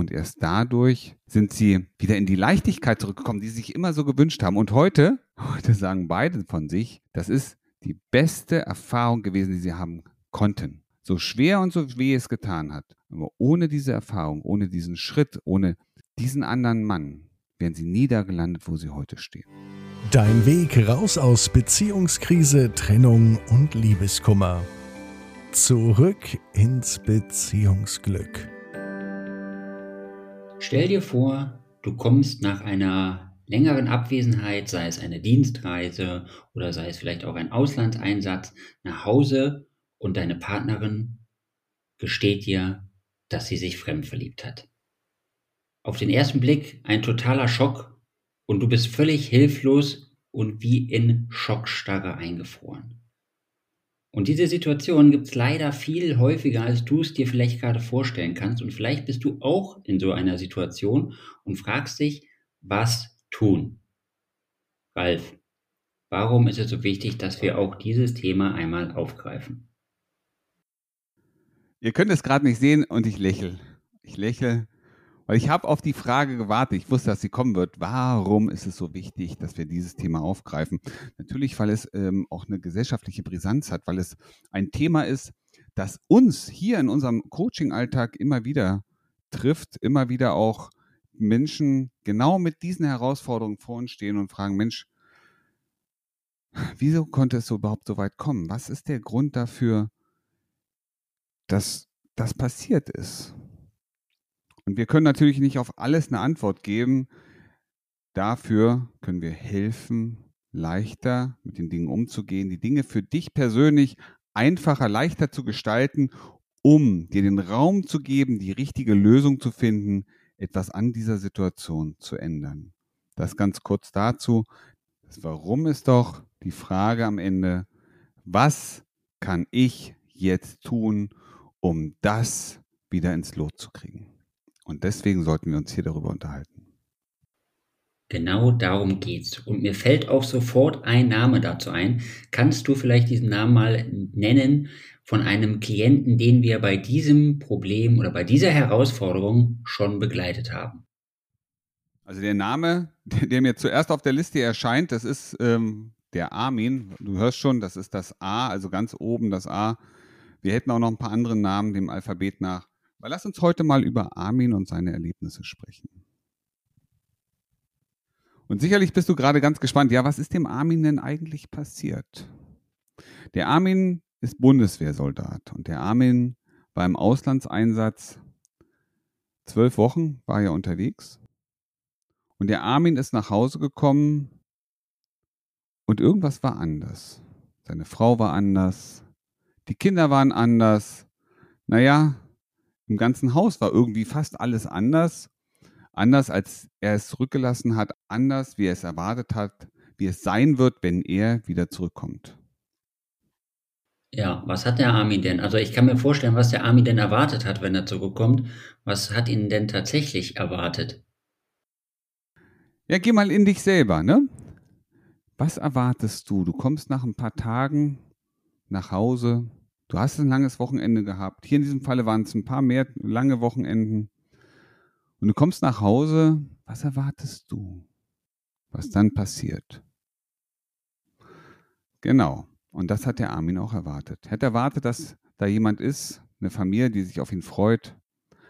Und erst dadurch sind sie wieder in die Leichtigkeit zurückgekommen, die sie sich immer so gewünscht haben. Und heute, heute sagen beide von sich, das ist die beste Erfahrung gewesen, die sie haben konnten. So schwer und so weh es getan hat. Aber ohne diese Erfahrung, ohne diesen Schritt, ohne diesen anderen Mann, wären sie nie da gelandet, wo sie heute stehen. Dein Weg raus aus Beziehungskrise, Trennung und Liebeskummer. Zurück ins Beziehungsglück. Stell dir vor, du kommst nach einer längeren Abwesenheit, sei es eine Dienstreise oder sei es vielleicht auch ein Auslandseinsatz, nach Hause und deine Partnerin gesteht dir, dass sie sich fremd verliebt hat. Auf den ersten Blick ein totaler Schock und du bist völlig hilflos und wie in Schockstarre eingefroren. Und diese Situation gibt es leider viel häufiger, als du es dir vielleicht gerade vorstellen kannst. Und vielleicht bist du auch in so einer Situation und fragst dich, was tun? Ralf, warum ist es so wichtig, dass wir auch dieses Thema einmal aufgreifen? Ihr könnt es gerade nicht sehen und ich lächle. Ich lächle, weil ich habe auf die Frage gewartet. Ich wusste, dass sie kommen wird. Warum ist es so wichtig, dass wir dieses Thema aufgreifen? Natürlich, weil es ähm, auch eine gesellschaftliche Brisanz hat, weil es ein Thema ist, das uns hier in unserem Coaching-Alltag immer wieder trifft, immer wieder auch Menschen genau mit diesen Herausforderungen vor uns stehen und fragen, Mensch, wieso konnte es so überhaupt so weit kommen? Was ist der Grund dafür, dass das passiert ist. Und wir können natürlich nicht auf alles eine Antwort geben. Dafür können wir helfen, leichter mit den Dingen umzugehen, die Dinge für dich persönlich einfacher, leichter zu gestalten, um dir den Raum zu geben, die richtige Lösung zu finden, etwas an dieser Situation zu ändern. Das ganz kurz dazu. Das Warum ist doch die Frage am Ende, was kann ich jetzt tun, um das wieder ins Lot zu kriegen. Und deswegen sollten wir uns hier darüber unterhalten. Genau darum geht's. Und mir fällt auch sofort ein Name dazu ein. Kannst du vielleicht diesen Namen mal nennen von einem Klienten, den wir bei diesem Problem oder bei dieser Herausforderung schon begleitet haben? Also der Name, der mir zuerst auf der Liste erscheint, das ist ähm, der Armin. Du hörst schon, das ist das A, also ganz oben das A wir hätten auch noch ein paar andere Namen dem Alphabet nach. Aber lass uns heute mal über Armin und seine Erlebnisse sprechen. Und sicherlich bist du gerade ganz gespannt, ja, was ist dem Armin denn eigentlich passiert? Der Armin ist Bundeswehrsoldat und der Armin war im Auslandseinsatz. Zwölf Wochen war er unterwegs. Und der Armin ist nach Hause gekommen und irgendwas war anders. Seine Frau war anders, die Kinder waren anders. Naja, im ganzen Haus war irgendwie fast alles anders. Anders, als er es zurückgelassen hat, anders, wie er es erwartet hat, wie es sein wird, wenn er wieder zurückkommt. Ja, was hat der Armin denn? Also ich kann mir vorstellen, was der Armin denn erwartet hat, wenn er zurückkommt. Was hat ihn denn tatsächlich erwartet? Ja, geh mal in dich selber, ne? Was erwartest du? Du kommst nach ein paar Tagen nach Hause, Du hast ein langes Wochenende gehabt. Hier in diesem Falle waren es ein paar mehr lange Wochenenden. Und du kommst nach Hause. Was erwartest du? Was dann passiert? Genau. Und das hat der Armin auch erwartet. Er hat erwartet, dass da jemand ist, eine Familie, die sich auf ihn freut.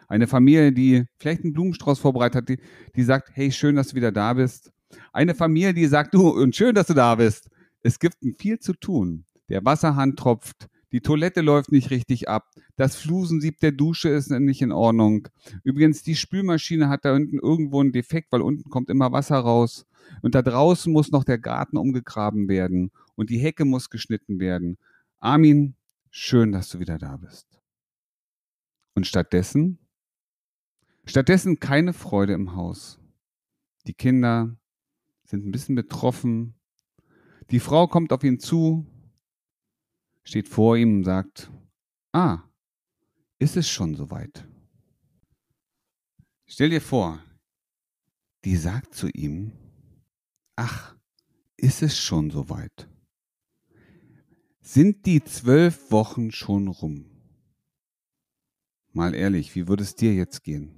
Eine Familie, die vielleicht einen Blumenstrauß vorbereitet hat, die, die sagt, hey, schön, dass du wieder da bist. Eine Familie, die sagt, du, und schön, dass du da bist. Es gibt viel zu tun. Der Wasserhahn tropft, die Toilette läuft nicht richtig ab, das Flusensieb der Dusche ist nicht in Ordnung. Übrigens, die Spülmaschine hat da unten irgendwo einen Defekt, weil unten kommt immer Wasser raus. Und da draußen muss noch der Garten umgegraben werden und die Hecke muss geschnitten werden. Armin, schön, dass du wieder da bist. Und stattdessen? Stattdessen keine Freude im Haus. Die Kinder sind ein bisschen betroffen. Die Frau kommt auf ihn zu, steht vor ihm und sagt, ah, ist es schon soweit? Stell dir vor, die sagt zu ihm, ach, ist es schon soweit? Sind die zwölf Wochen schon rum? Mal ehrlich, wie würde es dir jetzt gehen?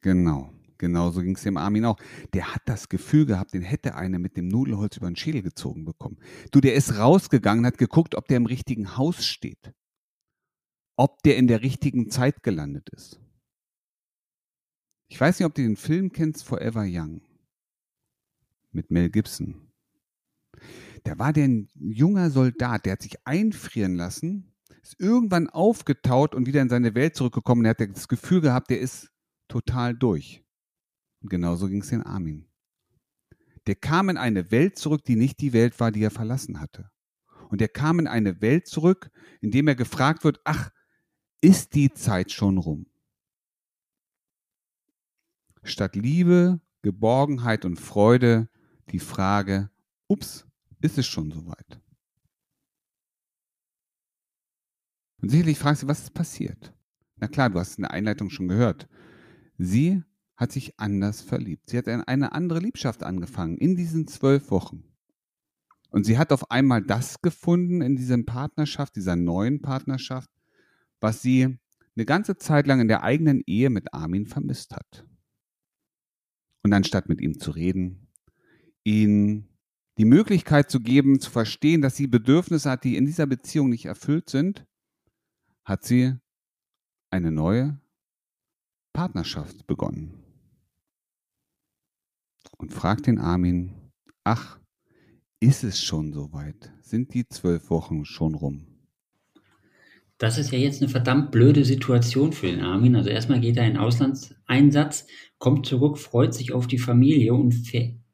Genau. Genauso ging es dem Armin auch. Der hat das Gefühl gehabt, den hätte einer mit dem Nudelholz über den Schädel gezogen bekommen. Du, der ist rausgegangen, hat geguckt, ob der im richtigen Haus steht. Ob der in der richtigen Zeit gelandet ist. Ich weiß nicht, ob du den Film kennst, Forever Young. Mit Mel Gibson. Da war der ein junger Soldat, der hat sich einfrieren lassen, ist irgendwann aufgetaut und wieder in seine Welt zurückgekommen. Er hat das Gefühl gehabt, der ist total durch. Und genauso ging es den Armin. Der kam in eine Welt zurück, die nicht die Welt war, die er verlassen hatte. Und er kam in eine Welt zurück, in dem er gefragt wird, ach, ist die Zeit schon rum? Statt Liebe, Geborgenheit und Freude die Frage, ups, ist es schon soweit? Und sicherlich fragst du, was ist passiert? Na klar, du hast in der Einleitung schon gehört. Sie hat sich anders verliebt. Sie hat eine andere Liebschaft angefangen in diesen zwölf Wochen. Und sie hat auf einmal das gefunden in dieser Partnerschaft, dieser neuen Partnerschaft, was sie eine ganze Zeit lang in der eigenen Ehe mit Armin vermisst hat. Und anstatt mit ihm zu reden, ihn die Möglichkeit zu geben, zu verstehen, dass sie Bedürfnisse hat, die in dieser Beziehung nicht erfüllt sind, hat sie eine neue Partnerschaft begonnen und fragt den Armin, ach, ist es schon soweit? Sind die zwölf Wochen schon rum? Das ist ja jetzt eine verdammt blöde Situation für den Armin. Also erstmal geht er in Auslandseinsatz, kommt zurück, freut sich auf die Familie und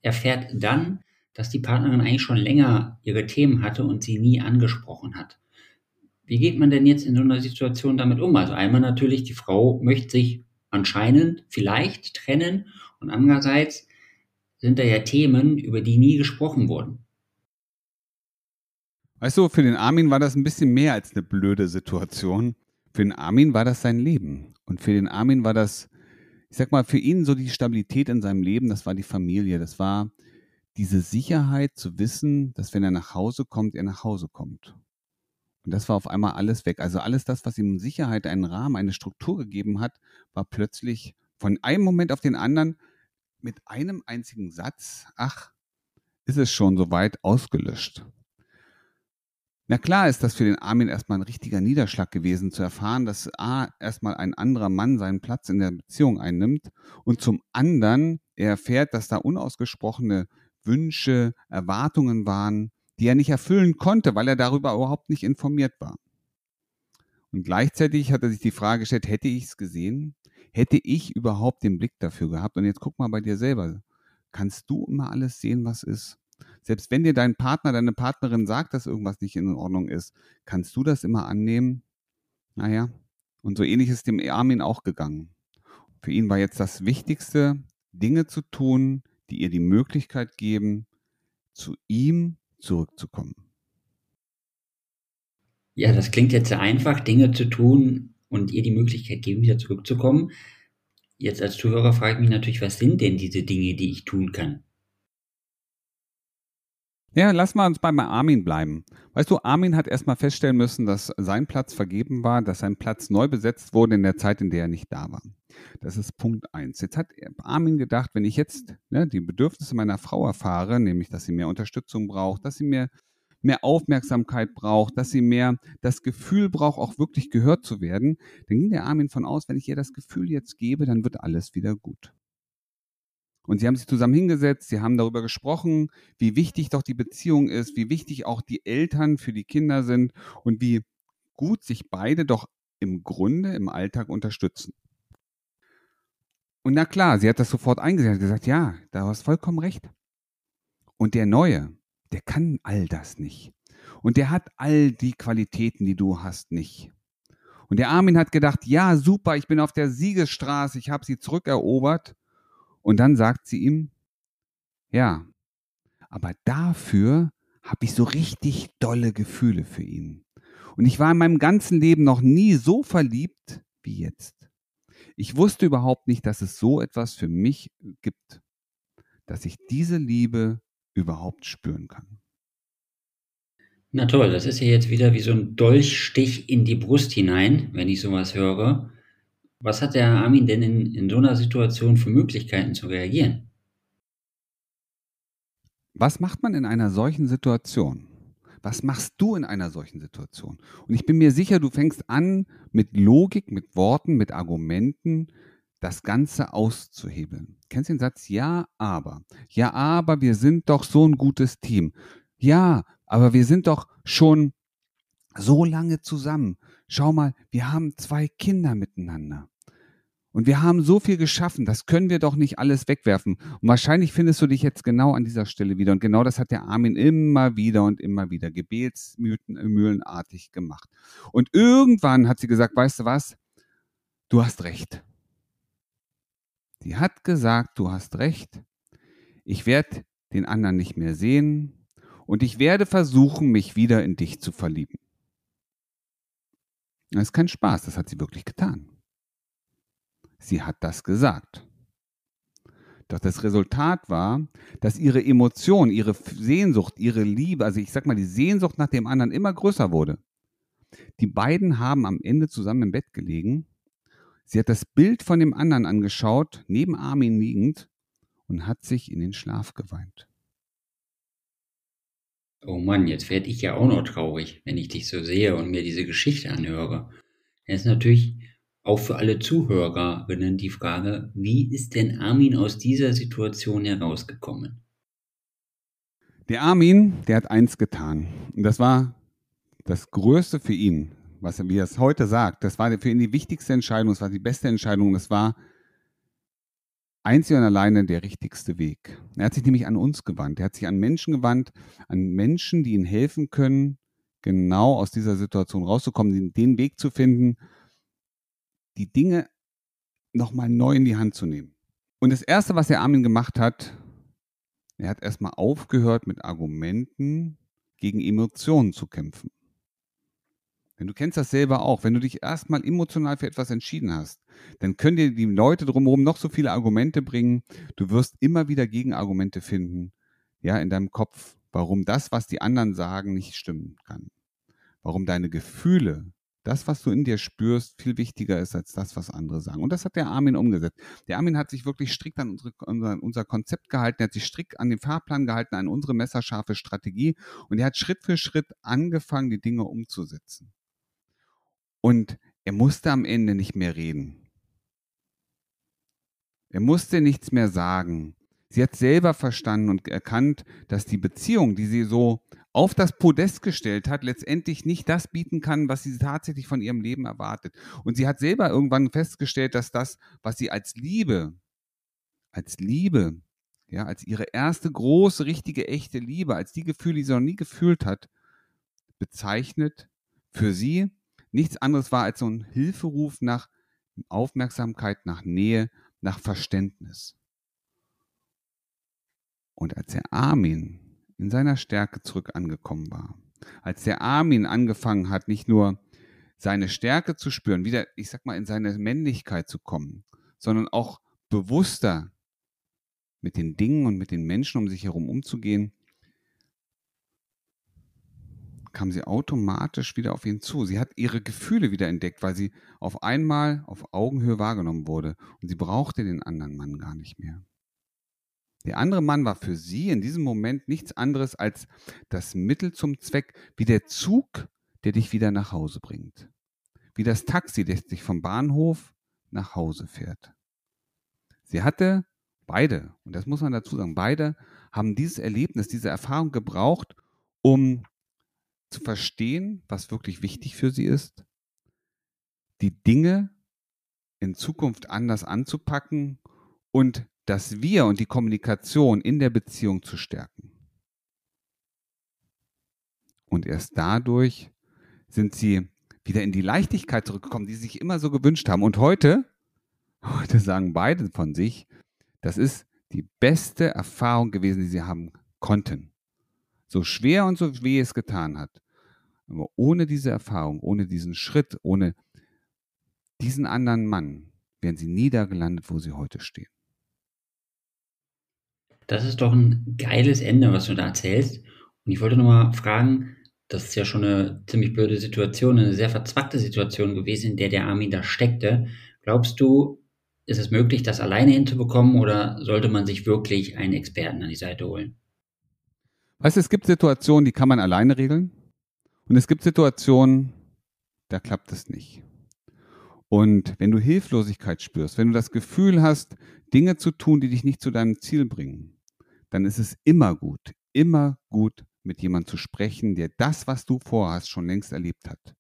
erfährt dann, dass die Partnerin eigentlich schon länger ihre Themen hatte und sie nie angesprochen hat. Wie geht man denn jetzt in so einer Situation damit um? Also einmal natürlich, die Frau möchte sich anscheinend vielleicht trennen und andererseits sind da ja Themen, über die nie gesprochen wurden. Weißt du, für den Armin war das ein bisschen mehr als eine blöde Situation. Für den Armin war das sein Leben. Und für den Armin war das, ich sag mal, für ihn so die Stabilität in seinem Leben, das war die Familie. Das war diese Sicherheit zu wissen, dass wenn er nach Hause kommt, er nach Hause kommt. Und das war auf einmal alles weg. Also alles das, was ihm Sicherheit, einen Rahmen, eine Struktur gegeben hat, war plötzlich von einem Moment auf den anderen mit einem einzigen Satz, ach, ist es schon soweit ausgelöscht. Na klar ist das für den Armin erstmal ein richtiger Niederschlag gewesen, zu erfahren, dass A, erstmal ein anderer Mann seinen Platz in der Beziehung einnimmt und zum anderen er erfährt, dass da unausgesprochene Wünsche, Erwartungen waren, die er nicht erfüllen konnte, weil er darüber überhaupt nicht informiert war. Und gleichzeitig hat er sich die Frage gestellt, hätte ich es gesehen? Hätte ich überhaupt den Blick dafür gehabt? Und jetzt guck mal bei dir selber. Kannst du immer alles sehen, was ist? Selbst wenn dir dein Partner, deine Partnerin sagt, dass irgendwas nicht in Ordnung ist, kannst du das immer annehmen? Naja, und so ähnlich ist dem Armin auch gegangen. Für ihn war jetzt das Wichtigste, Dinge zu tun, die ihr die Möglichkeit geben, zu ihm zurückzukommen. Ja, das klingt jetzt sehr einfach, Dinge zu tun und ihr die Möglichkeit geben, wieder zurückzukommen. Jetzt als Zuhörer frage ich mich natürlich, was sind denn diese Dinge, die ich tun kann? Ja, lass mal uns bei Armin bleiben. Weißt du, Armin hat erstmal feststellen müssen, dass sein Platz vergeben war, dass sein Platz neu besetzt wurde in der Zeit, in der er nicht da war. Das ist Punkt eins. Jetzt hat Armin gedacht, wenn ich jetzt ne, die Bedürfnisse meiner Frau erfahre, nämlich, dass sie mehr Unterstützung braucht, dass sie mehr, mehr Aufmerksamkeit braucht, dass sie mehr das Gefühl braucht, auch wirklich gehört zu werden, dann ging der Armin von aus, wenn ich ihr das Gefühl jetzt gebe, dann wird alles wieder gut. Und sie haben sich zusammen hingesetzt, sie haben darüber gesprochen, wie wichtig doch die Beziehung ist, wie wichtig auch die Eltern für die Kinder sind und wie gut sich beide doch im Grunde im Alltag unterstützen. Und na klar, sie hat das sofort eingesehen, hat gesagt, ja, da hast vollkommen recht. Und der Neue, der kann all das nicht. Und der hat all die Qualitäten, die du hast, nicht. Und der Armin hat gedacht, ja, super, ich bin auf der Siegesstraße, ich habe sie zurückerobert. Und dann sagt sie ihm, ja, aber dafür habe ich so richtig dolle Gefühle für ihn. Und ich war in meinem ganzen Leben noch nie so verliebt wie jetzt. Ich wusste überhaupt nicht, dass es so etwas für mich gibt, dass ich diese Liebe überhaupt spüren kann. Na toll, das ist ja jetzt wieder wie so ein Dolchstich in die Brust hinein, wenn ich sowas höre. Was hat der Armin denn in, in so einer Situation für Möglichkeiten zu reagieren? Was macht man in einer solchen Situation? Was machst du in einer solchen Situation? Und ich bin mir sicher, du fängst an, mit Logik, mit Worten, mit Argumenten das Ganze auszuhebeln. Kennst du den Satz? Ja, aber. Ja, aber wir sind doch so ein gutes Team. Ja, aber wir sind doch schon so lange zusammen. Schau mal, wir haben zwei Kinder miteinander. Und wir haben so viel geschaffen, das können wir doch nicht alles wegwerfen. Und wahrscheinlich findest du dich jetzt genau an dieser Stelle wieder. Und genau das hat der Armin immer wieder und immer wieder gebetsmühlenartig gemacht. Und irgendwann hat sie gesagt, weißt du was? Du hast recht. Sie hat gesagt, du hast recht. Ich werde den anderen nicht mehr sehen und ich werde versuchen, mich wieder in dich zu verlieben. Das ist kein Spaß, das hat sie wirklich getan. Sie hat das gesagt. Doch das Resultat war, dass ihre Emotion, ihre Sehnsucht, ihre Liebe, also ich sag mal, die Sehnsucht nach dem anderen immer größer wurde. Die beiden haben am Ende zusammen im Bett gelegen. Sie hat das Bild von dem anderen angeschaut, neben Armin liegend, und hat sich in den Schlaf geweint. Oh Mann, jetzt werde ich ja auch noch traurig, wenn ich dich so sehe und mir diese Geschichte anhöre. Es ist natürlich auch für alle Zuhörerinnen die Frage, wie ist denn Armin aus dieser Situation herausgekommen? Der Armin, der hat eins getan. Und das war das Größte für ihn, was er, wie er es heute sagt. Das war für ihn die wichtigste Entscheidung, es war die beste Entscheidung, es war einzig und alleine der richtigste Weg. Er hat sich nämlich an uns gewandt. Er hat sich an Menschen gewandt, an Menschen, die ihm helfen können, genau aus dieser Situation rauszukommen, den Weg zu finden, die Dinge nochmal neu in die Hand zu nehmen. Und das Erste, was der Armin gemacht hat, er hat erstmal aufgehört, mit Argumenten gegen Emotionen zu kämpfen. Denn du kennst das selber auch. Wenn du dich erstmal emotional für etwas entschieden hast, dann können dir die Leute drumherum noch so viele Argumente bringen. Du wirst immer wieder Gegenargumente finden, ja, in deinem Kopf, warum das, was die anderen sagen, nicht stimmen kann. Warum deine Gefühle das, was du in dir spürst, viel wichtiger ist als das, was andere sagen. Und das hat der Armin umgesetzt. Der Armin hat sich wirklich strikt an unsere, unser, unser Konzept gehalten, er hat sich strikt an den Fahrplan gehalten, an unsere messerscharfe Strategie und er hat Schritt für Schritt angefangen, die Dinge umzusetzen. Und er musste am Ende nicht mehr reden. Er musste nichts mehr sagen. Sie hat selber verstanden und erkannt, dass die Beziehung, die sie so auf das Podest gestellt hat, letztendlich nicht das bieten kann, was sie tatsächlich von ihrem Leben erwartet. Und sie hat selber irgendwann festgestellt, dass das, was sie als Liebe, als Liebe, ja, als ihre erste große, richtige, echte Liebe, als die Gefühle, die sie noch nie gefühlt hat, bezeichnet, für sie nichts anderes war als so ein Hilferuf nach Aufmerksamkeit, nach Nähe, nach Verständnis. Und als der Armin in seiner Stärke zurück angekommen war, als der Armin angefangen hat, nicht nur seine Stärke zu spüren, wieder, ich sag mal, in seine Männlichkeit zu kommen, sondern auch bewusster mit den Dingen und mit den Menschen um sich herum umzugehen, kam sie automatisch wieder auf ihn zu. Sie hat ihre Gefühle wieder entdeckt, weil sie auf einmal auf Augenhöhe wahrgenommen wurde und sie brauchte den anderen Mann gar nicht mehr. Der andere Mann war für sie in diesem Moment nichts anderes als das Mittel zum Zweck, wie der Zug, der dich wieder nach Hause bringt. Wie das Taxi, das dich vom Bahnhof nach Hause fährt. Sie hatte beide, und das muss man dazu sagen, beide haben dieses Erlebnis, diese Erfahrung gebraucht, um zu verstehen, was wirklich wichtig für sie ist, die Dinge in Zukunft anders anzupacken und das Wir und die Kommunikation in der Beziehung zu stärken. Und erst dadurch sind sie wieder in die Leichtigkeit zurückgekommen, die sie sich immer so gewünscht haben. Und heute, heute sagen beide von sich, das ist die beste Erfahrung gewesen, die sie haben konnten. So schwer und so weh es getan hat. Aber ohne diese Erfahrung, ohne diesen Schritt, ohne diesen anderen Mann, wären sie nie da gelandet, wo sie heute stehen. Das ist doch ein geiles Ende, was du da erzählst. Und ich wollte nur mal fragen, das ist ja schon eine ziemlich blöde Situation, eine sehr verzwackte Situation gewesen, in der der Armin da steckte. Glaubst du, ist es möglich, das alleine hinzubekommen oder sollte man sich wirklich einen Experten an die Seite holen? Weißt du, es gibt Situationen, die kann man alleine regeln. Und es gibt Situationen, da klappt es nicht. Und wenn du Hilflosigkeit spürst, wenn du das Gefühl hast, Dinge zu tun, die dich nicht zu deinem Ziel bringen, dann ist es immer gut, immer gut, mit jemandem zu sprechen, der das, was du vorhast, schon längst erlebt hat.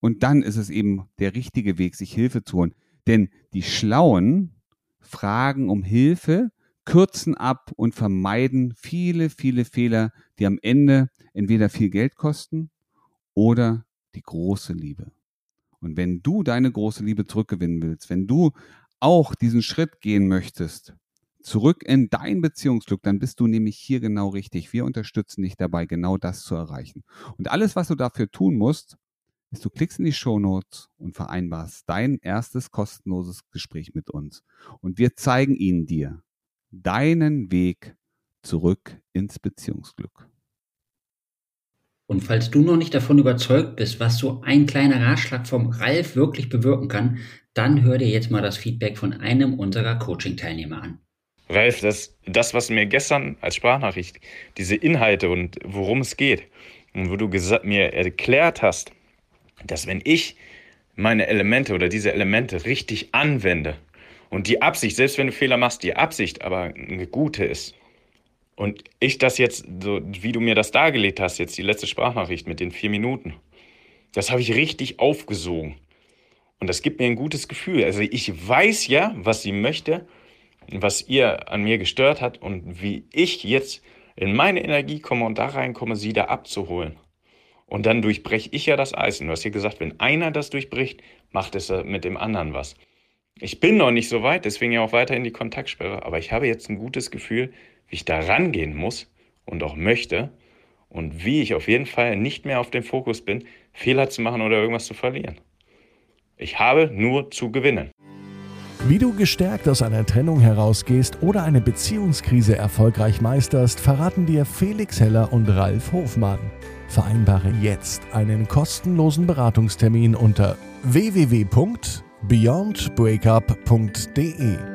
Und dann ist es eben der richtige Weg, sich Hilfe zu holen. Denn die Schlauen fragen um Hilfe, kürzen ab und vermeiden viele, viele Fehler, die am Ende entweder viel Geld kosten oder die große Liebe. Und wenn du deine große Liebe zurückgewinnen willst, wenn du auch diesen Schritt gehen möchtest, zurück in dein Beziehungsglück, dann bist du nämlich hier genau richtig. Wir unterstützen dich dabei, genau das zu erreichen. Und alles, was du dafür tun musst, ist, du klickst in die Show Notes und vereinbarst dein erstes kostenloses Gespräch mit uns. Und wir zeigen Ihnen dir deinen Weg zurück ins Beziehungsglück. Und falls du noch nicht davon überzeugt bist, was so ein kleiner Ratschlag vom Ralf wirklich bewirken kann, dann hör dir jetzt mal das Feedback von einem unserer Coaching-Teilnehmer an. Ralf, das, das, was mir gestern als Sprachnachricht, diese Inhalte und worum es geht, und wo du mir erklärt hast, dass wenn ich meine Elemente oder diese Elemente richtig anwende und die Absicht, selbst wenn du Fehler machst, die Absicht aber eine gute ist, und ich das jetzt, so wie du mir das dargelegt hast, jetzt die letzte Sprachnachricht mit den vier Minuten, das habe ich richtig aufgesogen. Und das gibt mir ein gutes Gefühl. Also ich weiß ja, was sie möchte, was ihr an mir gestört hat und wie ich jetzt in meine Energie komme und da reinkomme, sie da abzuholen. Und dann durchbreche ich ja das Eis. Und du hast hier gesagt, wenn einer das durchbricht, macht es mit dem anderen was. Ich bin noch nicht so weit, deswegen ja auch weiterhin die Kontaktsperre. Aber ich habe jetzt ein gutes Gefühl, wie ich da rangehen muss und auch möchte und wie ich auf jeden Fall nicht mehr auf dem Fokus bin, Fehler zu machen oder irgendwas zu verlieren. Ich habe nur zu gewinnen. Wie du gestärkt aus einer Trennung herausgehst oder eine Beziehungskrise erfolgreich meisterst, verraten dir Felix Heller und Ralf Hofmann. Vereinbare jetzt einen kostenlosen Beratungstermin unter www.beyondbreakup.de.